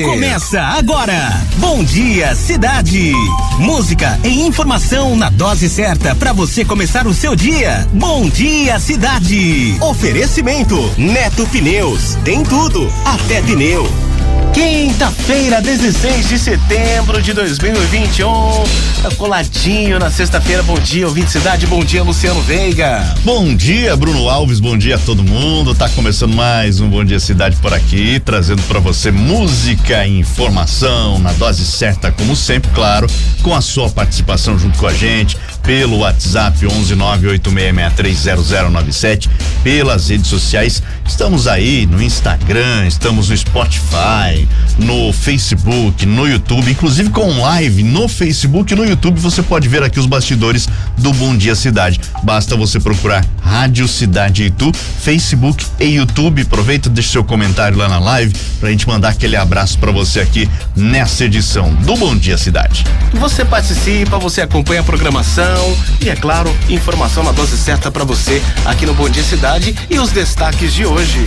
Começa agora. Bom dia, cidade. Música e informação na dose certa para você começar o seu dia. Bom dia, cidade. Oferecimento Neto Pneus. Tem tudo, até pneu. Quinta-feira, 16 de setembro de 2021. Tá coladinho na sexta-feira. Bom dia, ouvinte cidade. Bom dia, Luciano Veiga. Bom dia, Bruno Alves. Bom dia a todo mundo. Tá começando mais um Bom Dia Cidade por aqui, trazendo para você música e informação na dose certa, como sempre, claro, com a sua participação junto com a gente pelo WhatsApp 11986630097, pelas redes sociais. Estamos aí no Instagram, estamos no Spotify, no Facebook, no YouTube, inclusive com live no Facebook e no YouTube. Você pode ver aqui os bastidores do Bom Dia Cidade. Basta você procurar Rádio Cidade Itu, Facebook e YouTube. Aproveita, deixa seu comentário lá na live pra gente mandar aquele abraço para você aqui nessa edição do Bom Dia Cidade. Você participa, você acompanha a programação e, é claro, informação na dose certa para você aqui no Bom Dia Cidade e os destaques de hoje.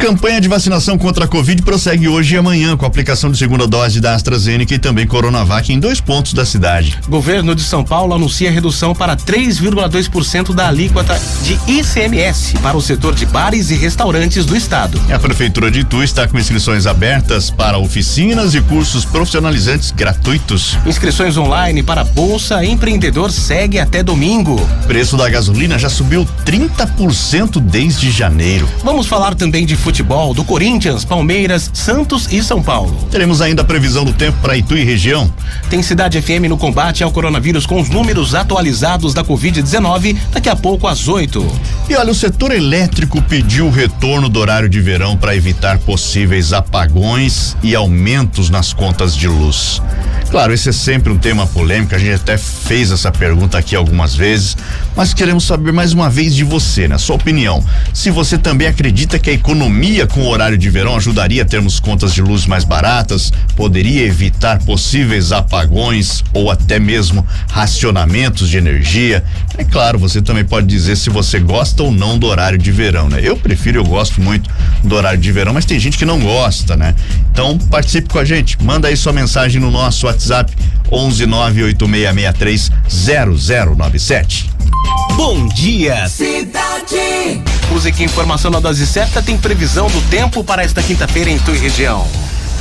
Campanha de vacinação contra a Covid prossegue hoje e amanhã com a aplicação de segunda dose da AstraZeneca e também Coronavac em dois pontos da cidade. Governo de São Paulo anuncia redução para 3,2% da alíquota de ICMS para o setor de bares e restaurantes do estado. A Prefeitura de Itu está com inscrições abertas para oficinas e cursos profissionalizantes gratuitos. Inscrições online para Bolsa Empreendedor segue até domingo. Preço da gasolina já subiu 30% desde janeiro. Vamos falar também de futebol do Corinthians, Palmeiras, Santos e São Paulo. Teremos ainda a previsão do tempo para Itu e região. Tem Cidade FM no combate ao coronavírus com os números atualizados da Covid-19 daqui a pouco às 8. E olha, o setor elétrico pediu o retorno do horário de verão para evitar possíveis apagões e aumentos nas contas de luz. Claro, esse é sempre um tema polêmico, a gente até fez essa pergunta aqui algumas vezes, mas queremos saber mais uma vez de você, na sua opinião. Se você também acredita que a economia com o horário de verão ajudaria a termos contas de luz mais baratas, poderia evitar possíveis apagões ou até mesmo racionamentos de energia. É claro, você também pode dizer se você gosta ou não do horário de verão, né? Eu prefiro, eu gosto muito do horário de verão, mas tem gente que não gosta, né? Então participe com a gente, manda aí sua mensagem no nosso WhatsApp WhatsApp 11 98663 0097. Bom dia, cidade. Música e informação na dose certa tem previsão do tempo para esta quinta-feira em tua região.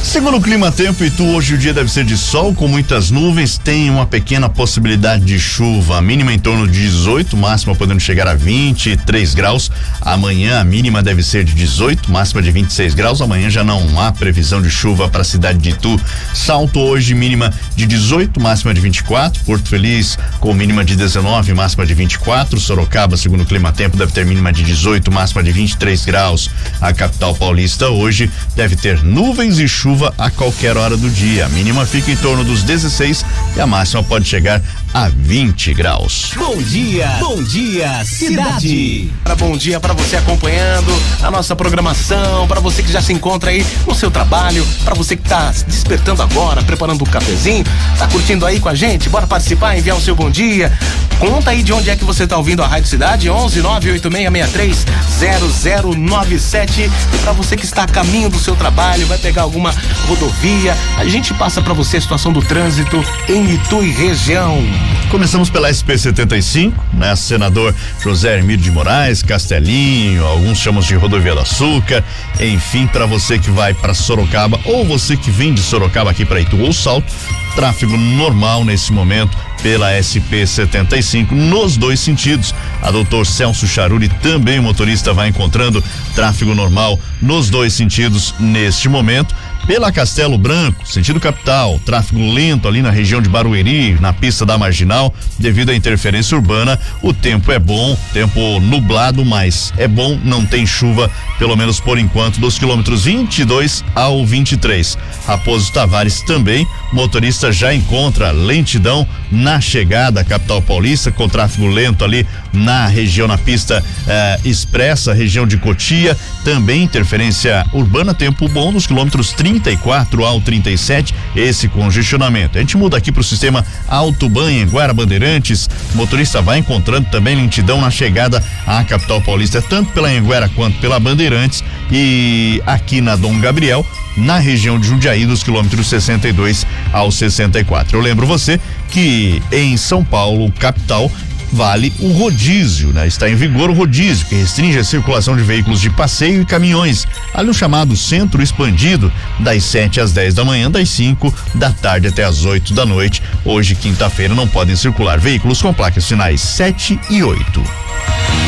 Segundo o Clima Tempo e tu, hoje o dia deve ser de sol com muitas nuvens, tem uma pequena possibilidade de chuva, mínima em torno de 18, máxima podendo chegar a 23 graus. Amanhã a mínima deve ser de 18, máxima de 26 graus. Amanhã já não há previsão de chuva para a cidade de Itu. Salto hoje mínima de 18, máxima de 24. Porto Feliz com mínima de 19, máxima de 24. Sorocaba, segundo o Clima Tempo, deve ter mínima de 18, máxima de 23 graus. A capital paulista hoje deve ter nuvens e chuva chuva a qualquer hora do dia. A mínima fica em torno dos 16 e a máxima pode chegar a 20 graus. Bom dia, bom dia, cidade. Bom dia para você acompanhando a nossa programação, para você que já se encontra aí no seu trabalho, para você que tá despertando agora, preparando um cafezinho, tá curtindo aí com a gente, bora participar, enviar o seu bom dia. Conta aí de onde é que você está ouvindo a Rádio Cidade, 11 0097 para você que está a caminho do seu trabalho, vai pegar alguma rodovia, a gente passa para você a situação do trânsito em Itu e região. Começamos pela SP75, né? Senador José Hermílio de Moraes, Castelinho, alguns chamam de Rodovia do Açúcar, enfim, para você que vai para Sorocaba ou você que vem de Sorocaba aqui para Itu ou Salto, tráfego normal nesse momento pela SP75. Nos dois sentidos. A doutor Celso Charuri, também motorista, vai encontrando tráfego normal nos dois sentidos neste momento pela Castelo Branco, sentido capital, tráfego lento ali na região de Barueri, na pista da Marginal, devido à interferência urbana. O tempo é bom, tempo nublado, mas é bom, não tem chuva, pelo menos por enquanto, dos quilômetros 22 ao 23. Raposo Tavares também, motorista já encontra lentidão na chegada à capital paulista, com tráfego lento ali na região, na pista eh, expressa, região de Cotia, também interferência urbana, tempo bom nos quilômetros 30 34 ao 37, esse congestionamento. A gente muda aqui para o sistema Autoban Guara Bandeirantes. O motorista vai encontrando também lentidão na chegada à capital paulista, tanto pela Anguera quanto pela Bandeirantes. E aqui na Dom Gabriel, na região de Jundiaí, dos quilômetros 62 ao 64. Eu lembro você que em São Paulo, capital, vale o rodízio, né? Está em vigor o rodízio, que restringe a circulação de veículos de passeio e caminhões, ali no chamado centro expandido, das 7 às 10 da manhã, das 5 da tarde até às 8 da noite. Hoje, quinta-feira, não podem circular veículos com placas finais 7 e 8.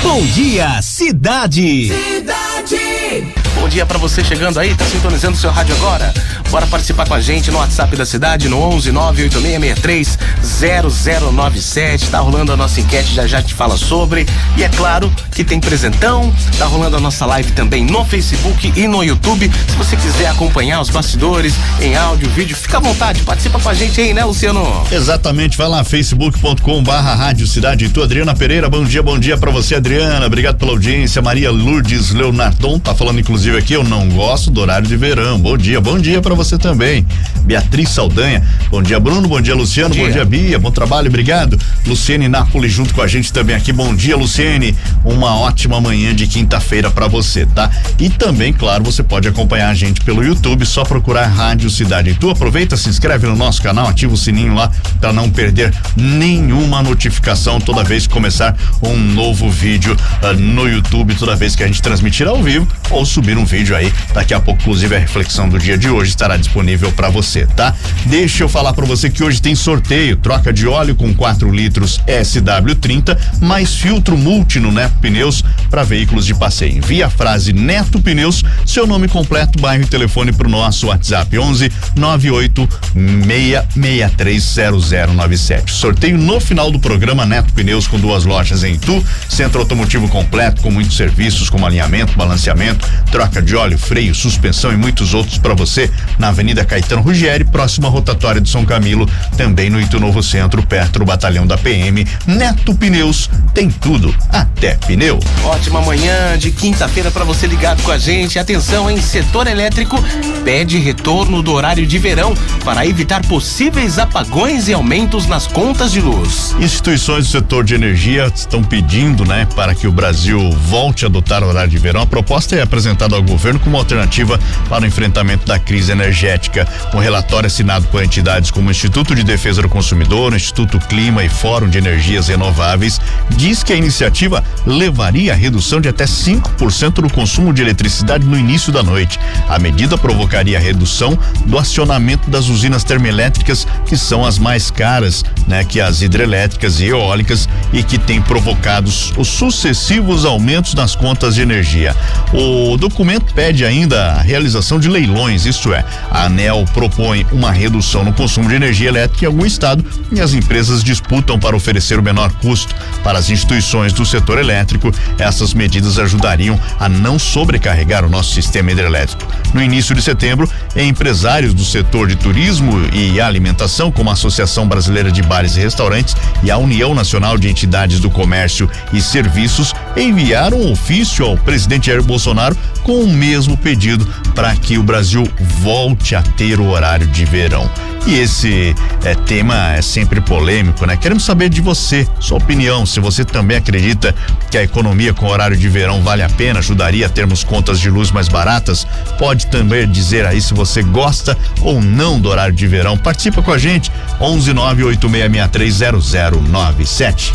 Bom dia, cidade! Cidade! Bom dia para você chegando aí, tá sintonizando seu rádio agora? Bora participar com a gente no WhatsApp da cidade no 11 98663 0097. Tá rolando a nossa enquete, já já te fala sobre. E é claro que tem presentão. Tá rolando a nossa live também no Facebook e no YouTube. Se você quiser acompanhar os bastidores em áudio, vídeo, fica à vontade, participa com a gente aí, né, Luciano? Exatamente, vai lá facebook.com barra Rádio Cidade Tu, Adriana Pereira, bom dia, bom dia para você, Adriana. Obrigado pela audiência. Maria Lourdes Leonardon tá falando inclusive inclusive aqui, eu não gosto do horário de verão. Bom dia, bom dia para você também. Beatriz Saldanha, bom dia Bruno, bom dia Luciano, bom dia, bom dia Bia, bom trabalho, obrigado. Luciene Napoli junto com a gente também aqui. Bom dia, Luciene. Uma ótima manhã de quinta-feira para você, tá? E também, claro, você pode acompanhar a gente pelo YouTube, só procurar Rádio Cidade Tu. Aproveita, se inscreve no nosso canal, ativa o sininho lá para não perder nenhuma notificação toda vez que começar um novo vídeo uh, no YouTube, toda vez que a gente transmitir ao vivo ou subir subir um vídeo aí. Daqui a pouco, inclusive, a reflexão do dia de hoje estará disponível para você, tá? Deixa eu falar para você que hoje tem sorteio, troca de óleo com 4 litros SW30 mais filtro multi no Neto Pneus para veículos de passeio. Envia a frase Neto Pneus, seu nome completo, bairro e telefone para o nosso WhatsApp 11 98 6630097. Sorteio no final do programa Neto Pneus com duas lojas em Itu, centro automotivo completo com muitos serviços como alinhamento, balanceamento, troca troca de óleo, freio, suspensão e muitos outros para você na Avenida Caetano Rugieri, próxima rotatória de São Camilo, também no Itu Novo Centro, perto do batalhão da PM. Neto Pneus tem tudo, até pneu. Ótima manhã de quinta-feira para você ligado com a gente. Atenção, em setor elétrico pede retorno do horário de verão para evitar possíveis apagões e aumentos nas contas de luz. Instituições do setor de energia estão pedindo, né, para que o Brasil volte a adotar o horário de verão. A proposta é apresentada ao governo como alternativa para o enfrentamento da crise energética. Um relatório assinado por entidades como o Instituto de Defesa do Consumidor, Instituto Clima e Fórum de Energias Renováveis diz que a iniciativa levaria a redução de até 5% do consumo de eletricidade no início da noite. A medida provocaria a redução do acionamento das usinas termoelétricas, que são as mais caras, né, que as hidrelétricas e eólicas e que têm provocado os sucessivos aumentos nas contas de energia. O documento documento pede ainda a realização de leilões, isto é, a ANEL propõe uma redução no consumo de energia elétrica em algum estado e as empresas disputam para oferecer o menor custo para as instituições do setor elétrico. Essas medidas ajudariam a não sobrecarregar o nosso sistema hidrelétrico. No início de setembro, empresários do setor de turismo e alimentação, como a Associação Brasileira de Bares e Restaurantes e a União Nacional de Entidades do Comércio e Serviços, enviaram um ofício ao presidente Jair Bolsonaro com o mesmo pedido para que o Brasil volte a ter o horário de verão. E esse é, tema é sempre polêmico, né? Queremos saber de você, sua opinião, se você também acredita que a economia com horário de verão vale a pena, ajudaria a termos contas de luz mais baratas. Pode também dizer aí se você gosta ou não do horário de verão. Participa com a gente, 11986630097.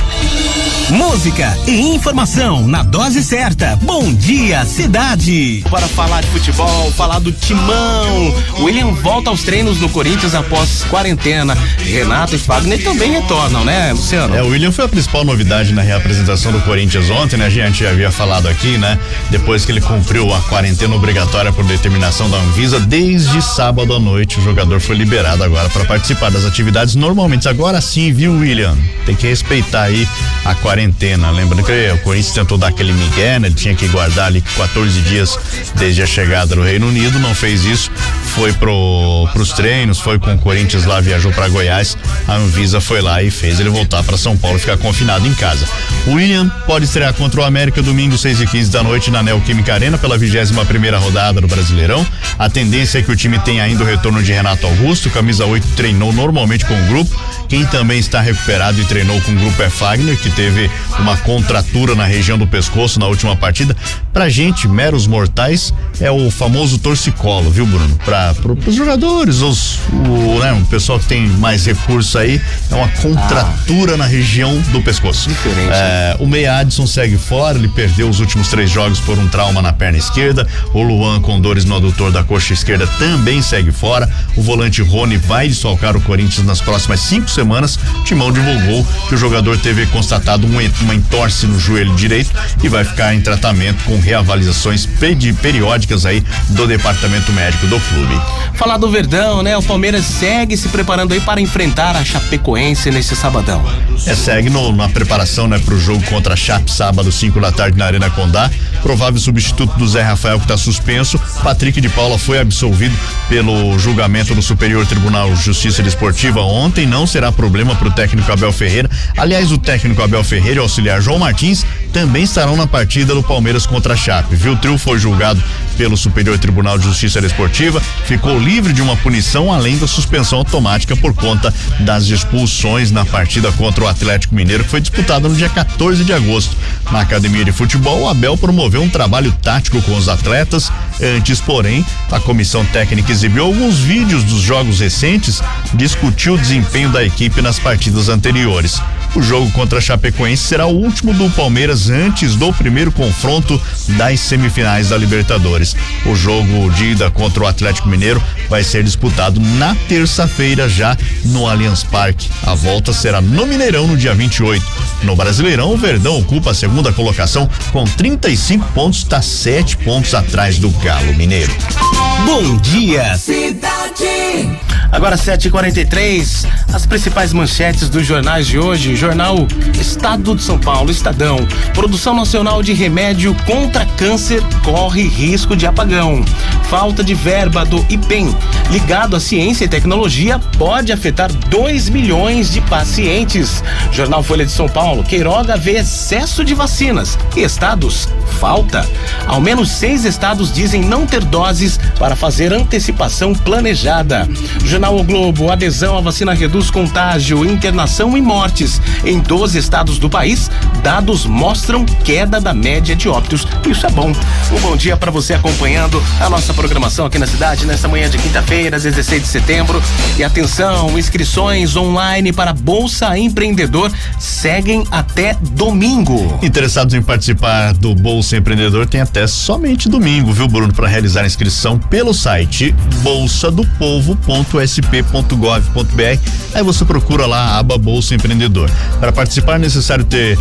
Música e informação na dose certa. Bom dia, cidade. Para falar de futebol, falar do timão. William volta aos treinos no Corinthians após após quarentena. Renato e Fagner também retornam, né, Luciano? É, o William foi a principal novidade na reapresentação do Corinthians ontem, né? A gente já havia falado aqui, né? Depois que ele cumpriu a quarentena obrigatória por determinação da Anvisa, desde sábado à noite o jogador foi liberado agora para participar das atividades normalmente. Agora sim, viu, William? Tem que respeitar aí a quarentena. Lembrando que o Corinthians tentou dar aquele migué, né? Ele tinha que guardar ali 14 dias desde a chegada do Reino Unido, não fez isso foi pro, pros treinos, foi com o Corinthians lá, viajou para Goiás. A Anvisa foi lá e fez ele voltar para São Paulo ficar confinado em casa. O William pode estrear contra o América domingo, 6 e 15 da noite, na Neoquímica Arena, pela 21 primeira rodada do Brasileirão. A tendência é que o time tenha ainda o retorno de Renato Augusto, camisa 8 treinou normalmente com o grupo. Quem também está recuperado e treinou com o grupo é Fagner, que teve uma contratura na região do pescoço na última partida. Pra gente, meros mortais, é o famoso torcicolo, viu, Bruno? Para os jogadores, os, o, né, o pessoal que tem mais recurso aí, é uma contratura ah. na região do pescoço. Diferente. É, o Meia Adson segue fora, ele perdeu os últimos três jogos por um trauma na perna esquerda. O Luan com dores no adutor da coxa esquerda também segue fora. O volante Rony vai desfalcar o Corinthians nas próximas cinco semanas. O Timão divulgou que o jogador teve constatado um, uma entorse no joelho direito e vai ficar em tratamento com reavaliações periódicas aí do departamento médico do clube. Falar do Verdão, né? O Palmeiras segue se preparando aí para enfrentar a Chapecoense nesse sabadão. É, segue no, na preparação, né, pro jogo contra a Chape sábado, 5 da tarde na Arena Condá. Provável substituto do Zé Rafael que está suspenso. Patrick de Paula foi absolvido pelo julgamento do Superior Tribunal de Justiça Desportiva ontem. Não será problema para o técnico Abel Ferreira. Aliás, o técnico Abel Ferreira e o auxiliar João Martins também estarão na partida do Palmeiras contra a Chape. Viu? O trio foi julgado pelo Superior Tribunal de Justiça Desportiva, ficou livre de uma punição além da suspensão automática por conta das expulsões na partida contra o Atlético Mineiro que foi disputada no dia 14 de agosto. Na academia de futebol, Abel promoveu um trabalho tático com os atletas. Antes, porém, a comissão técnica exibiu alguns vídeos dos jogos recentes, discutiu o desempenho da equipe nas partidas anteriores. O jogo contra a Chapecoense será o último do Palmeiras antes do primeiro confronto das semifinais da Libertadores. O jogo de ida contra o Atlético Mineiro vai ser disputado na terça-feira já no Allianz Parque. A volta será no Mineirão no dia 28. No Brasileirão, o Verdão ocupa a segunda colocação com 35 pontos, está sete pontos atrás do Galo Mineiro. Bom dia, cidade. Agora 7h43, as principais manchetes dos jornais de hoje. Jornal Estado de São Paulo, Estadão. Produção nacional de remédio contra câncer corre risco de apagão. Falta de verba do IPEM, ligado à ciência e tecnologia, pode afetar 2 milhões de pacientes. Jornal Folha de São Paulo, Queiroga vê excesso de vacinas. Estados, falta. Ao menos seis estados dizem não ter doses para fazer antecipação planejada. Jornal O Globo, adesão à vacina reduz contágio, internação e mortes. Em 12 estados do país, dados mostram queda da média de óbitos. Isso é bom. Um bom dia para você acompanhando a nossa programação aqui na cidade nessa manhã de quinta-feira, 16 de setembro. E atenção, inscrições online para Bolsa Empreendedor seguem até domingo. Interessados em participar do Bolsa Empreendedor tem até somente domingo, viu, Bruno, para realizar a inscrição pelo site bolsadopovo.sp.gov.br. Aí você procura lá a aba Bolsa Empreendedor. Para participar é necessário ter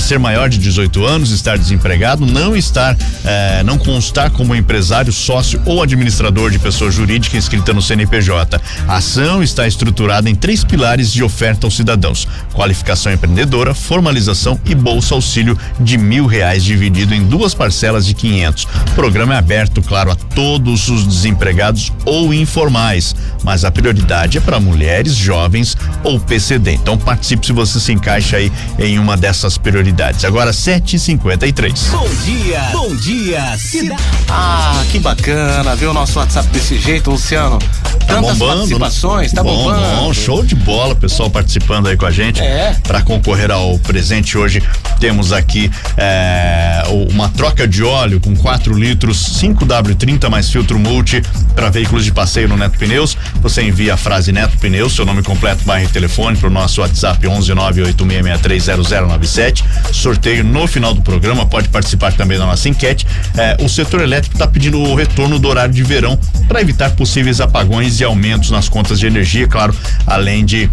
ser maior de 18 anos, estar desempregado, não estar, eh, não constar como empresário, sócio ou administrador de pessoa jurídica inscrita no CNPJ. A ação está estruturada em três pilares de oferta aos cidadãos: qualificação empreendedora, formalização e bolsa auxílio de mil reais dividido em duas parcelas de quinhentos. O programa é aberto, claro, a todos os desempregados ou informais, mas a prioridade é para mulheres, jovens ou PCD. Então participe se você se encaixa aí em uma dessas prioridades. Agora 7h53. Bom dia, bom dia, cidade. Ah, que bacana ver o nosso WhatsApp desse jeito, Luciano. Tá Tantas bombando, participações, tá bom, bombando. Bom, show de bola, pessoal participando aí com a gente. É. Para concorrer ao presente hoje, temos aqui é, uma troca de óleo com 4 litros, 5W30 mais filtro multi para veículos de passeio no Neto Pneus. Você envia a frase Neto Pneus, seu nome completo, bairro e telefone para o nosso WhatsApp 11986630097. Sorteio no final do programa, pode participar também da nossa enquete. É, o setor elétrico está pedindo o retorno do horário de verão para evitar possíveis apagões e aumentos nas contas de energia, claro, além de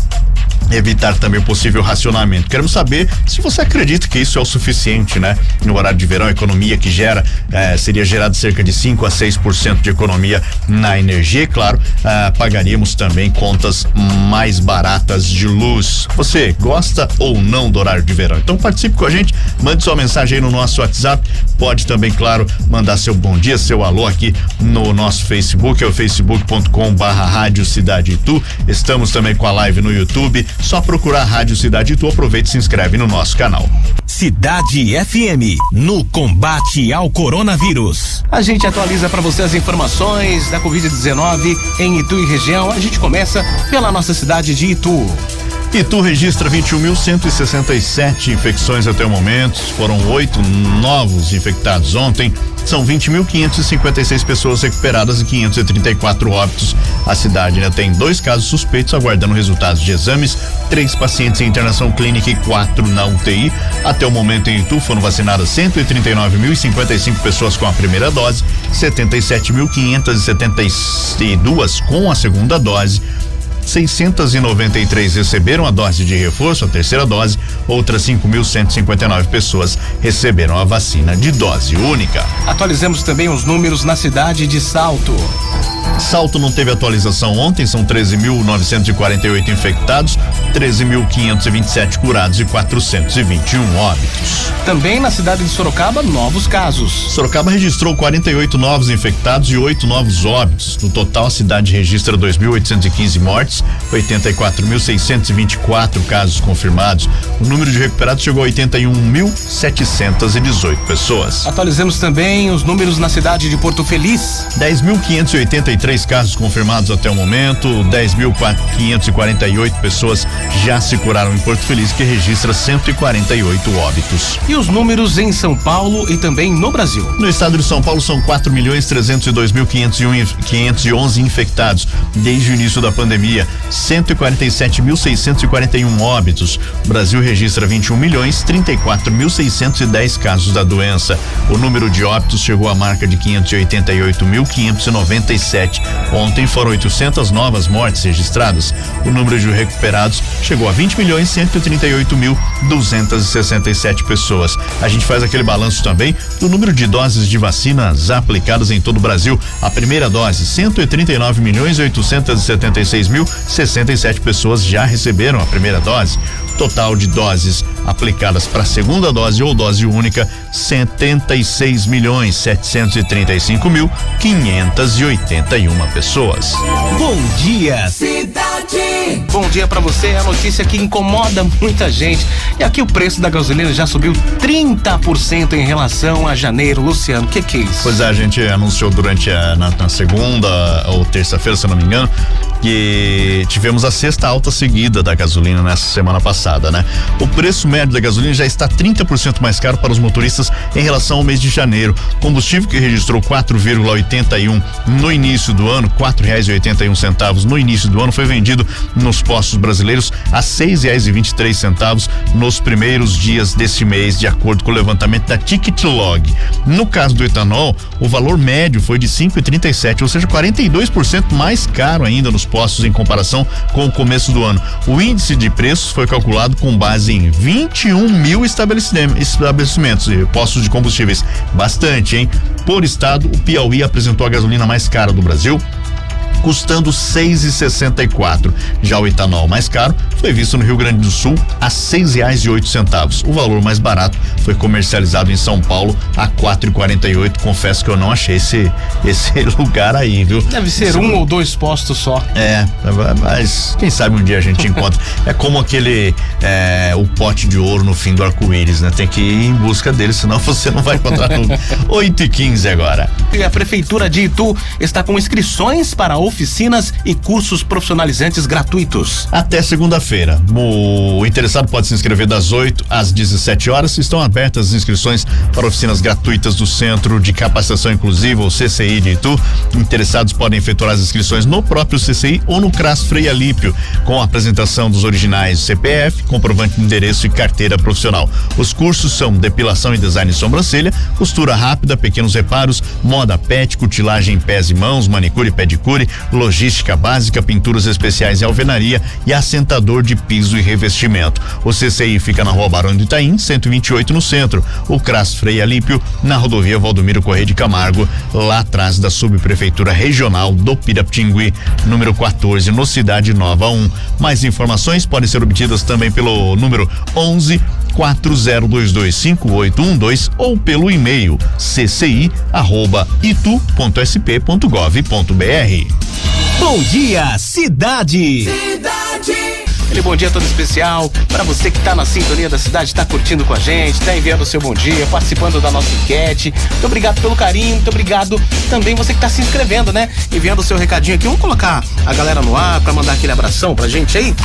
evitar também o possível racionamento. Queremos saber se você acredita que isso é o suficiente, né? No horário de verão, a economia que gera eh, seria gerado cerca de 5 a 6% de economia na energia e, claro, eh, pagaríamos também contas mais baratas de luz. Você gosta ou não do horário de verão? Então participe com a gente, mande sua mensagem aí no nosso WhatsApp. Pode também, claro, mandar seu bom dia, seu alô aqui no nosso Facebook, é o facebook.com barra Rádio Cidade Itu. Estamos também com a live no YouTube só procurar a Rádio Cidade e tu aproveita e se inscreve no nosso canal. Cidade FM, no combate ao coronavírus. A gente atualiza para você as informações da Covid-19 em Itu e região. A gente começa pela nossa cidade de Itu. Itu registra 21.167 infecções até o momento. Foram oito novos infectados ontem. São 20.556 pessoas recuperadas e 534 óbitos. A cidade ainda tem dois casos suspeitos aguardando resultados de exames, três pacientes em internação clínica e quatro na UTI. Até o momento em Itu foram vacinadas 139.055 pessoas com a primeira dose, 77.572 com a segunda dose. 693 receberam a dose de reforço, a terceira dose, outras 5.159 pessoas receberam a vacina de dose única. Atualizamos também os números na cidade de Salto. Salto não teve atualização ontem, são 13.948 infectados, 13.527 curados e 421 óbitos. Também na cidade de Sorocaba, novos casos. Sorocaba registrou 48 novos infectados e 8 novos óbitos. No total, a cidade registra 2.815 mortes, 84.624 casos confirmados. O número de recuperados chegou a 81.718 pessoas. Atualizamos também os números na cidade de Porto Feliz. 10.583 casos confirmados até o momento, 10.548 pessoas já se curaram em Porto Feliz, que registra 148 óbitos. E os números em São Paulo e também no Brasil. No estado de São Paulo são 4 milhões 302 mil 511 infectados desde o início da pandemia, 147.641 óbitos. O Brasil registra 21 milhões 34 mil 610 casos da doença. O número de óbitos chegou à marca de 588.597 Ontem foram 800 novas mortes registradas. O número de recuperados chegou a 20 milhões 138 mil 267 pessoas. A gente faz aquele balanço também do número de doses de vacinas aplicadas em todo o Brasil. A primeira dose, 139 milhões 876 mil 67 pessoas já receberam a primeira dose. Total de doses aplicadas para a segunda dose ou dose única, 76 milhões 735 mil 581 pessoas. Bom dia, cidade. Bom dia para você. A notícia que incomoda muita gente. E aqui o preço da gasolina já subiu 30% em relação a janeiro. Luciano, o que, que é isso? Pois é, a gente anunciou durante a na, na segunda ou terça-feira, se eu não me engano, que tivemos a sexta alta seguida da gasolina nessa semana passada, né? O preço médio da gasolina já está 30% mais caro para os motoristas em relação ao mês de janeiro. Combustível que registrou 4,81 no início do ano, um centavos no início do ano, foi vendido nos postos brasileiros a três centavos nos primeiros dias deste mês, de acordo com o levantamento da Ticket Log. No caso do etanol, o valor médio foi de cinco e trinta e sete, ou seja, 42% mais caro ainda nos postos em comparação com o começo do ano. O índice de preços foi calculado com base em 21 mil estabelecimentos e postos de combustíveis. Bastante, hein? Por estado, o Piauí apresentou a gasolina mais cara do Brasil, custando seis e sessenta e quatro. Já o etanol mais caro foi visto no Rio Grande do Sul a seis reais e oito centavos. O valor mais barato foi comercializado em São Paulo a quatro e quarenta e oito. Confesso que eu não achei esse esse lugar aí, viu? Deve ser um ou dois postos só. É, mas quem sabe um dia a gente encontra. é como aquele é, o pote de ouro no fim do arco-íris, né? Tem que ir em busca dele, senão você não vai encontrar tudo. Oito e quinze agora. E a prefeitura de Itu está com inscrições para oficinas e cursos profissionalizantes gratuitos. Até segunda-feira. O interessado pode se inscrever das 8 às 17 horas. Estão abertas as inscrições para oficinas gratuitas do Centro de Capacitação Inclusiva, o CCI de Itu. Interessados podem efetuar as inscrições no próprio CCI ou no CRAS Freia Lípio, com a apresentação dos originais CPF, comprovante de endereço e carteira profissional. Os cursos são depilação e design de sobrancelha, costura rápida, pequenos reparos, moda pet, cutilagem em pés e mãos, manicure e pedicure, logística básica, pinturas especiais e alvenaria e assentador de piso e revestimento. O CCI fica na rua Barão do Itaim, 128 no centro. O CRAS Freia Límpio, na rodovia Valdomiro Correia de Camargo, lá atrás da subprefeitura regional do Pirapitingui, número 14, no Cidade Nova 1. Mais informações podem ser obtidas também pelo número 11 40225812 ou pelo e-mail cci@itu.sp.gov.br. Bom dia, cidade. Cidade. Aquele bom dia todo especial para você que tá na sintonia da cidade, tá curtindo com a gente, tá enviando o seu bom dia, participando da nossa enquete. Muito obrigado pelo carinho, muito obrigado também você que tá se inscrevendo, né? Enviando o seu recadinho aqui. Vamos colocar a galera no ar para mandar aquele abração pra gente aí.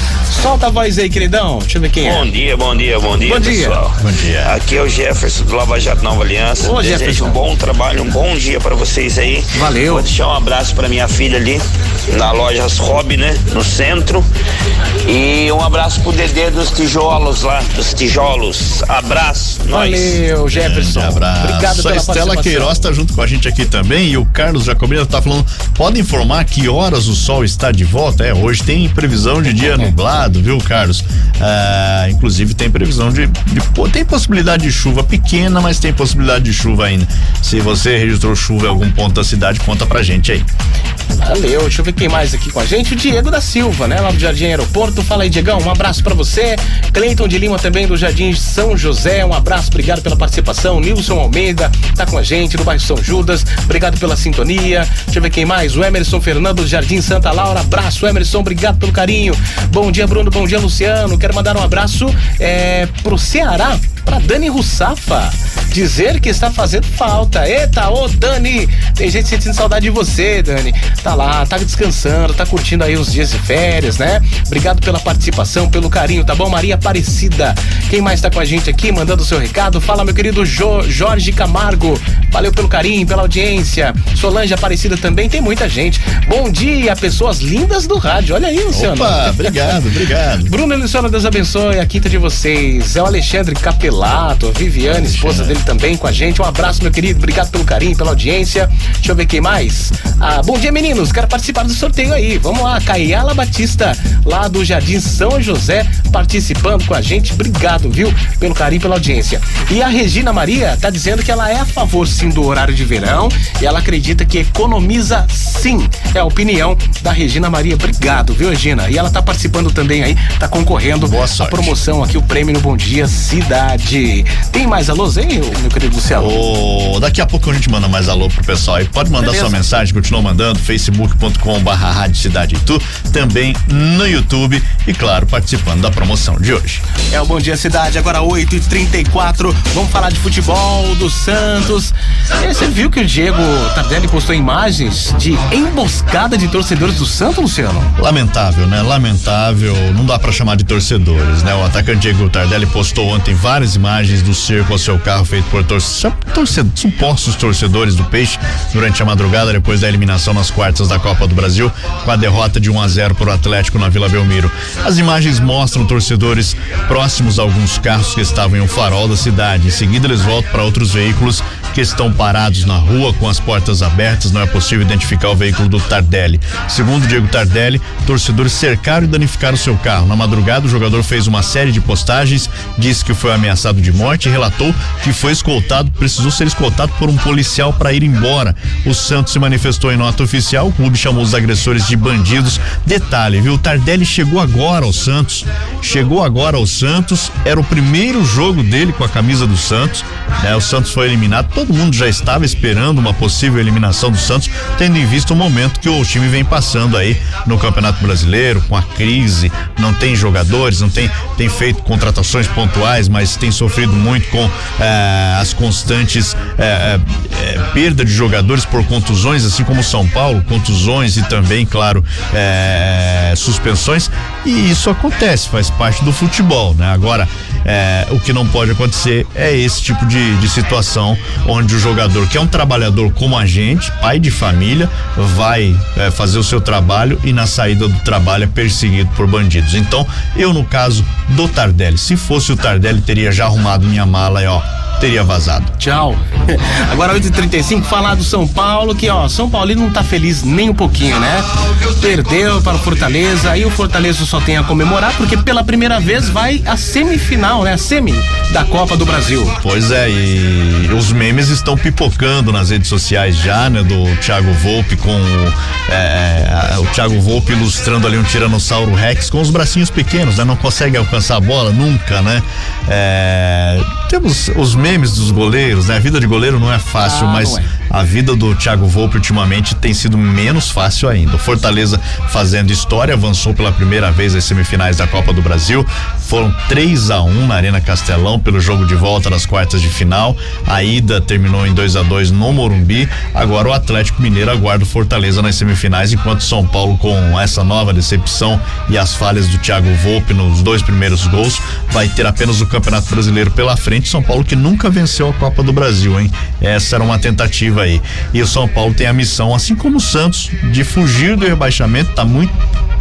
Solta a voz aí, queridão. Deixa eu ver quem bom é. Bom dia, bom dia, bom dia, bom dia. pessoal. Bom dia. Aqui é o Jefferson do Lava Jato Nova Aliança. Ô, Desejo Jefferson. um bom trabalho, um bom dia para vocês aí. Valeu. Vou deixar um abraço para minha filha ali na loja Hobby, né? No centro. E um abraço pro Dedê dos tijolos lá, dos tijolos. Abraço, nós. Valeu, Jefferson. Um abraço. Obrigado a pela Estela participação. Queiroz tá junto com a gente aqui também e o Carlos Jacobina tá falando, pode informar que horas o sol está de volta? É, hoje tem previsão de dia nublado, viu, Carlos? Ah, inclusive tem previsão de, de tem possibilidade de chuva pequena, mas tem possibilidade de chuva ainda. Se você registrou chuva em algum ponto da cidade, conta pra gente aí. Valeu, deixa eu ver quem mais aqui com a gente. O Diego da Silva, né? Lá do Jardim Aeroporto. Fala aí, Diegão. Um abraço pra você. Cleiton de Lima também do Jardim São José. Um abraço, obrigado pela participação. Nilson Almeida tá com a gente no bairro São Judas. Obrigado pela sintonia. Deixa eu ver quem mais. O Emerson Fernando do Jardim Santa Laura. Abraço, Emerson. Obrigado pelo carinho. Bom dia, Bruno. Bom dia, Luciano. Quero mandar um abraço é, pro Ceará, pra Dani Russafa. Dizer que está fazendo falta. Eita, ô Dani! Tem gente sentindo saudade de você, Dani. Tá lá, tá descansando, tá curtindo aí os dias de férias, né? Obrigado pela participação, pelo carinho, tá bom? Maria Aparecida. Quem mais tá com a gente aqui, mandando o seu recado? Fala, meu querido jo Jorge Camargo. Valeu pelo carinho, pela audiência. Solange Aparecida também, tem muita gente. Bom dia, pessoas lindas do rádio. Olha aí, Luciano. Opa, obrigado, obrigado. Bruno e Luciano, Deus abençoe a quinta de vocês. É o Alexandre Capelato, Viviane, esposa dele também com a gente. Um abraço, meu querido. Obrigado pelo carinho, pela audiência. Deixa eu ver quem mais. Ah, bom dia, meninos. Quero participar do sorteio aí. Vamos lá, Caiala Batista, lá do Jardim São José, participando com a gente. Obrigado, viu? Pelo carinho, pela audiência. E a Regina Maria tá dizendo que ela é a favor, sim, do horário de verão. E ela acredita que economiza, sim. É a opinião da Regina Maria. Obrigado, viu, Regina? E ela tá participando também aí, tá concorrendo Boa sorte. promoção aqui, o prêmio no Bom Dia Cidade. Tem mais alôs aí, meu querido Luciano? Ô, daqui a pouco a gente manda mais alô pro pessoal aí. Pode mandar Beleza. sua mensagem, continua mandando, facebook.com barra Rádio Cidade Itu, também no YouTube e claro, participando da promoção de hoje. É o Bom Dia Cidade, agora 8 e 34 Vamos falar de futebol, do Santos. Você viu que o Diego Tardelli postou imagens de emboscada de torcedores do Santos, Luciano? Lamentável, né? Lamentável, não dá pra chamar de torcedores, né? O atacante Diego Tardelli postou ontem várias imagens do cerco ao seu carro feito por torce- torce- supostos torcedores do Peixe durante a madrugada depois da eliminação nas quartas da Copa do Brasil com a derrota de 1 a 0 para o Atlético na Vila Belmiro. As imagens mostram torcedores próximos a alguns carros que estavam em um farol da cidade. Em seguida, eles voltam para outros veículos que estão parados na rua com as portas abertas. Não é possível identificar o veículo do Tardelli. Segundo Diego Tardelli, torcedores cercaram e danificaram seu carro. Na madrugada, o jogador fez uma série de postagens, disse que foi ameaçado de morte e relatou que foi escoltado, precisou ser escoltado por um policial para ir embora. O Santos se manifestou em nota oficial, o clube chamou os agressores de bandidos. Detalhe, viu? O Tardelli chegou agora ao Santos, chegou agora ao Santos, era o primeiro jogo dele com a camisa do Santos, né? O Santos foi eliminado, todo mundo já estava esperando uma possível eliminação do Santos, tendo em vista o momento que o time vem passando aí no Campeonato Brasileiro, com a crise, não tem jogadores, não tem, tem feito contratações pontuais, mas tem sofrido muito com eh, as constantes eh, eh, perda de jogadores por contusões, assim como São Paulo, contusões e também, claro, eh, suspensões, e isso acontece, faz parte do futebol, né? Agora, eh, o que não pode acontecer é esse tipo de, de situação onde o jogador, que é um trabalhador como a gente, pai de família, vai eh, fazer o seu trabalho e na saída do trabalho é perseguido por bandidos. Então, eu no caso do Tardelli, se fosse o Tardelli, teria já arrumado minha mala e ó, teria vazado. Tchau. Agora 8h35, falar do São Paulo, que ó, São Paulino não tá feliz nem um pouquinho, né? Perdeu para o Fortaleza, aí o Fortaleza só tem a comemorar, porque pela primeira vez vai a semifinal, né? A semi da Copa do Brasil. Pois é, e os memes estão pipocando nas redes sociais já, né? Do Thiago Volpe com é, o Thiago Volpe ilustrando ali um Tiranossauro Rex com os bracinhos pequenos, né? Não consegue alcançar a bola nunca, né? É, temos os memes dos goleiros, né? A vida de goleiro não é fácil, ah, mas é. A vida do Thiago Volpe ultimamente tem sido menos fácil ainda. O Fortaleza fazendo história, avançou pela primeira vez às semifinais da Copa do Brasil. Foram 3 a 1 na Arena Castelão pelo jogo de volta das quartas de final. A ida terminou em 2 a 2 no Morumbi. Agora o Atlético Mineiro aguarda o Fortaleza nas semifinais, enquanto São Paulo, com essa nova decepção e as falhas do Thiago Volpe nos dois primeiros gols, vai ter apenas o Campeonato Brasileiro pela frente. São Paulo que nunca venceu a Copa do Brasil, hein? Essa era uma tentativa aí. E o São Paulo tem a missão, assim como o Santos, de fugir do rebaixamento, tá muito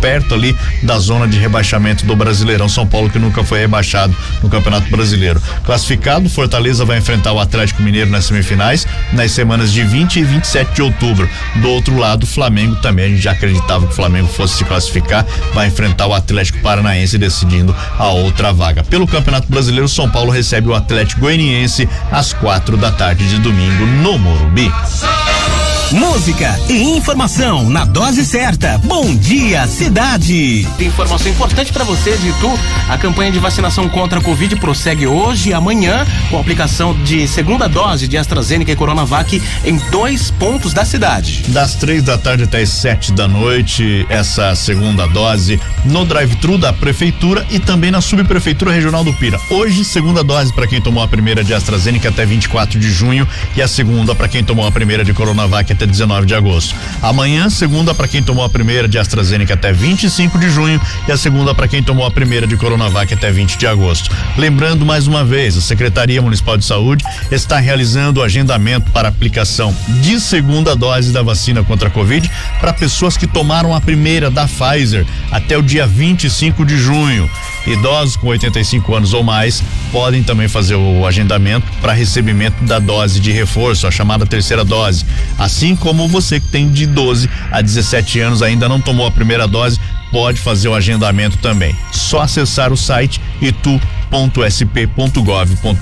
perto ali da zona de rebaixamento do Brasileirão. São Paulo que nunca foi rebaixado no Campeonato Brasileiro. Classificado, Fortaleza vai enfrentar o Atlético Mineiro nas semifinais nas semanas de 20 e 27 de outubro. Do outro lado, o Flamengo também, a gente já acreditava que o Flamengo fosse se classificar, vai enfrentar o Atlético Paranaense decidindo a outra vaga. Pelo Campeonato Brasileiro, São Paulo recebe o Atlético Goianiense às quatro da tarde de domingo no Morumbi. Side. Música e informação na dose certa. Bom dia, cidade. Tem informação importante para você de tu. A campanha de vacinação contra a Covid prossegue hoje e amanhã com a aplicação de segunda dose de AstraZeneca e Coronavac em dois pontos da cidade. Das três da tarde até as sete da noite, essa segunda dose no drive-thru da prefeitura e também na subprefeitura regional do Pira. Hoje, segunda dose para quem tomou a primeira de AstraZeneca até 24 de junho e a segunda para quem tomou a primeira de Coronavac até 19 de agosto. Amanhã, segunda para quem tomou a primeira de AstraZeneca até 25 de junho e a segunda para quem tomou a primeira de Coronavac até 20 de agosto. Lembrando mais uma vez, a Secretaria Municipal de Saúde está realizando o agendamento para aplicação de segunda dose da vacina contra a Covid para pessoas que tomaram a primeira da Pfizer até o dia 25 de junho. Idosos com 85 anos ou mais podem também fazer o agendamento para recebimento da dose de reforço, a chamada terceira dose. Assim como você que tem de 12 a 17 anos ainda não tomou a primeira dose, pode fazer o agendamento também. Só acessar o site itu www.sp.gov.br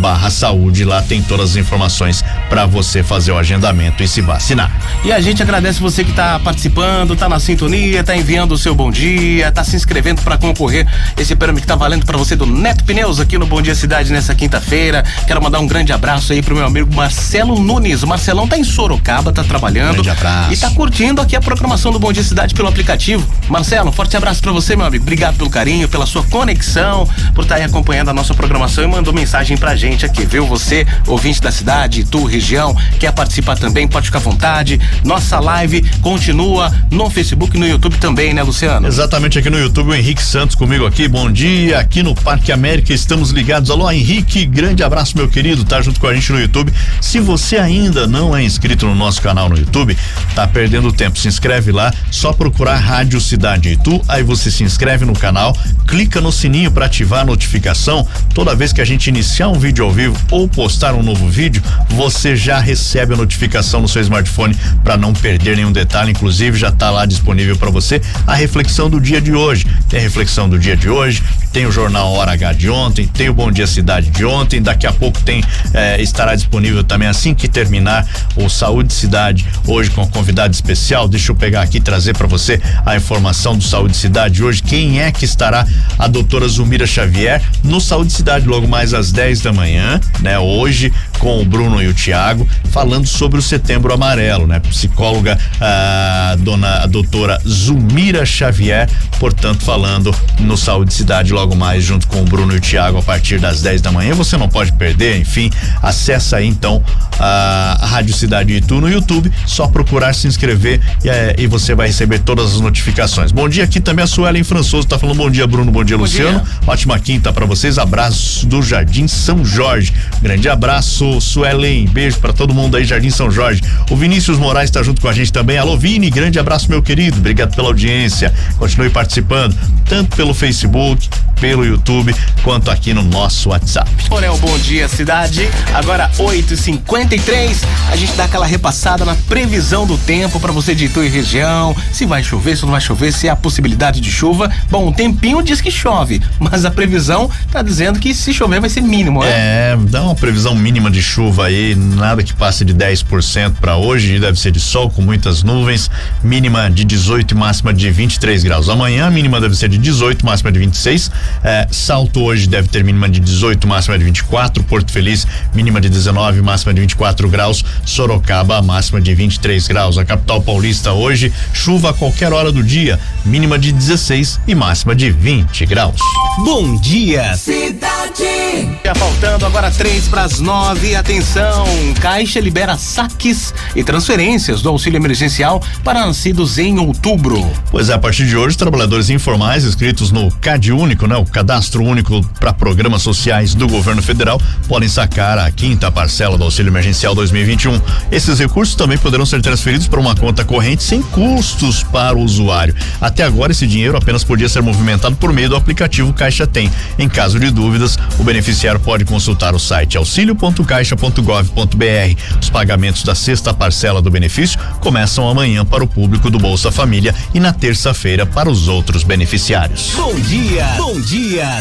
barra saúde. Lá tem todas as informações para você fazer o agendamento e se vacinar. E a gente agradece você que está participando, está na sintonia, está enviando o seu bom dia, está se inscrevendo para concorrer esse prêmio que está valendo para você do Neto Pneus aqui no Bom Dia Cidade nessa quinta-feira. Quero mandar um grande abraço aí pro meu amigo Marcelo Nunes. O Marcelão tá em Sorocaba, tá trabalhando e tá curtindo aqui a programação do Bom Dia Cidade pelo aplicativo. Marcelo, um forte abraço para você, meu amigo. Obrigado pelo carinho, pela sua conexão, por acompanhando a nossa programação e mandou mensagem pra gente aqui, viu? Você, ouvinte da cidade, tu, região, quer participar também, pode ficar à vontade. Nossa live continua no Facebook e no YouTube também, né, Luciano? Exatamente, aqui no YouTube, o Henrique Santos comigo aqui. Bom dia, aqui no Parque América estamos ligados. Alô, Henrique, grande abraço, meu querido, tá junto com a gente no YouTube. Se você ainda não é inscrito no nosso canal no YouTube, tá perdendo tempo. Se inscreve lá, só procurar Rádio Cidade Itu, aí você se inscreve no canal, clica no sininho para ativar notificação, toda vez que a gente iniciar um vídeo ao vivo ou postar um novo vídeo, você já recebe a notificação no seu smartphone para não perder nenhum detalhe. Inclusive, já está lá disponível para você a reflexão do dia de hoje. Tem a reflexão do dia de hoje, tem o jornal Hora H de ontem, tem o Bom Dia Cidade de ontem. Daqui a pouco tem eh, estará disponível também assim que terminar o Saúde Cidade hoje com um convidado especial. Deixa eu pegar aqui e trazer para você a informação do Saúde Cidade hoje. Quem é que estará? A doutora Zumira Xavier no Saúde Cidade, logo mais às 10 da manhã, né? Hoje, com o Bruno e o Tiago, falando sobre o setembro amarelo, né? Psicóloga a dona a doutora Zumira Xavier, portanto, falando no Saúde Cidade logo mais, junto com o Bruno e o Tiago, a partir das 10 da manhã. Você não pode perder, enfim, acessa aí então a, Rádio Cidade Itu no YouTube, só procurar se inscrever e, é, e, você vai receber todas as notificações. Bom dia aqui também a Suelen Françoso, tá falando bom dia, Bruno, bom dia, bom Luciano. Dia. Ótima quinta para vocês. Abraço do Jardim São Jorge. Grande abraço, Suelen. Beijo para todo mundo aí, Jardim São Jorge. O Vinícius Moraes está junto com a gente também. Alô, Vini, grande abraço, meu querido. Obrigado pela audiência. Continue participando, tanto pelo Facebook pelo YouTube quanto aqui no nosso WhatsApp. Olha o Bom Dia Cidade, agora 8h53. A gente dá aquela repassada na previsão do tempo para você de Itu e região. Se vai chover, se não vai chover, se há possibilidade de chuva. Bom, o tempinho diz que chove, mas a previsão tá dizendo que se chover vai ser mínimo, né? É, dá uma previsão mínima de chuva aí, nada que passe de 10% para hoje, deve ser de sol com muitas nuvens, mínima de 18 e máxima de 23 graus. Amanhã a mínima deve ser de 18, máxima de 26. É, Salto hoje deve ter mínima de 18, máxima de 24. Porto Feliz, mínima de 19, máxima de 24 graus. Sorocaba, máxima de 23 graus. A capital paulista hoje, chuva a qualquer hora do dia, mínima de 16 e máxima de 20 graus. Bom dia, cidade. Já faltando agora três para as nove. Atenção, Caixa libera saques e transferências do auxílio emergencial para nascidos em outubro. Pois é, a partir de hoje, os trabalhadores informais inscritos no CAD Único, né, o Cadastro Único para Programas Sociais do Governo Federal, podem sacar a quinta parcela do auxílio emergencial 2021. Esses recursos também poderão ser transferidos para uma conta corrente sem custos para o usuário. Até agora, esse dinheiro apenas podia ser movimentado por meio do aplicativo Caixa Tem. Em caso de dúvidas, o beneficiário pode consultar o site auxilio.caixa.gov.br. Os pagamentos da sexta parcela do benefício começam amanhã para o público do Bolsa Família e na terça-feira para os outros beneficiários. Bom dia, bom dia,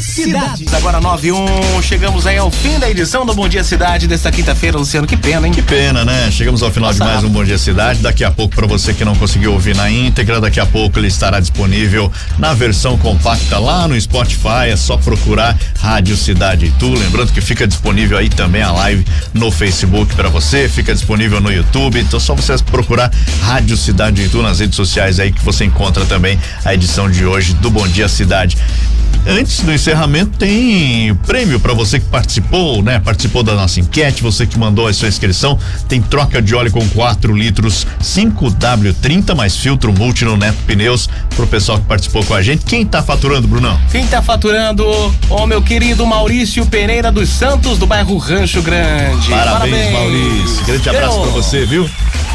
cidade. Agora 9 1, chegamos aí ao fim da edição do Bom Dia Cidade desta quinta-feira, Luciano. Que pena, hein? Que pena, né? Chegamos ao final Nossa. de mais um Bom Dia Cidade. Daqui a pouco, para você que não conseguiu ouvir na íntegra, daqui a pouco ele estará disponível na versão compacta lá no Spotify. É só procurar Rádio Cidade Itu. Lembrando que fica disponível aí também a live no Facebook para você, fica disponível no YouTube. Então, só você procurar Rádio Cidade Itu nas redes sociais aí que você encontra também a edição de hoje do Bom Dia Cidade. Antes do encerramento tem prêmio para você que participou, né? Participou da nossa enquete, você que mandou a sua inscrição, tem troca de óleo com 4 litros 5W30 mais filtro multi no Neto Pneus pro pessoal que participou com a gente. Quem tá faturando, Brunão? Quem tá faturando? Ô meu querido Maurício Pereira dos Santos do bairro Rancho Grande. Parabéns, Parabéns. Maurício. Grande abraço para você, viu?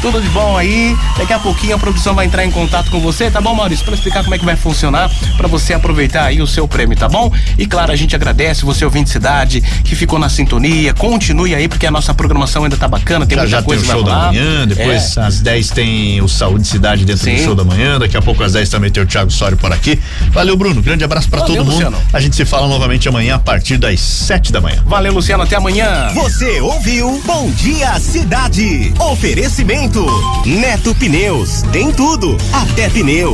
Tudo de bom aí. Daqui a pouquinho a produção vai entrar em contato com você, tá bom, Maurício? Para explicar como é que vai funcionar, para você aproveitar aí o seu prêmio, tá bom? E claro, a gente agradece você ouvinte cidade que ficou na sintonia. Continue aí porque a nossa programação ainda tá bacana, tem já, muita já coisa tem o show da manhã, depois é. às 10 tem o Saúde Cidade dentro Sim. do show da manhã, daqui a pouco às 10 também tem o Thiago Sório por aqui. Valeu, Bruno. Grande abraço para todo mundo. Luciano. A gente se fala novamente amanhã a partir das 7 da manhã. Valeu, Luciano. Até amanhã. Você ouviu Bom Dia Cidade. Oferecimento. Neto Pneus. Tem tudo, até pneu.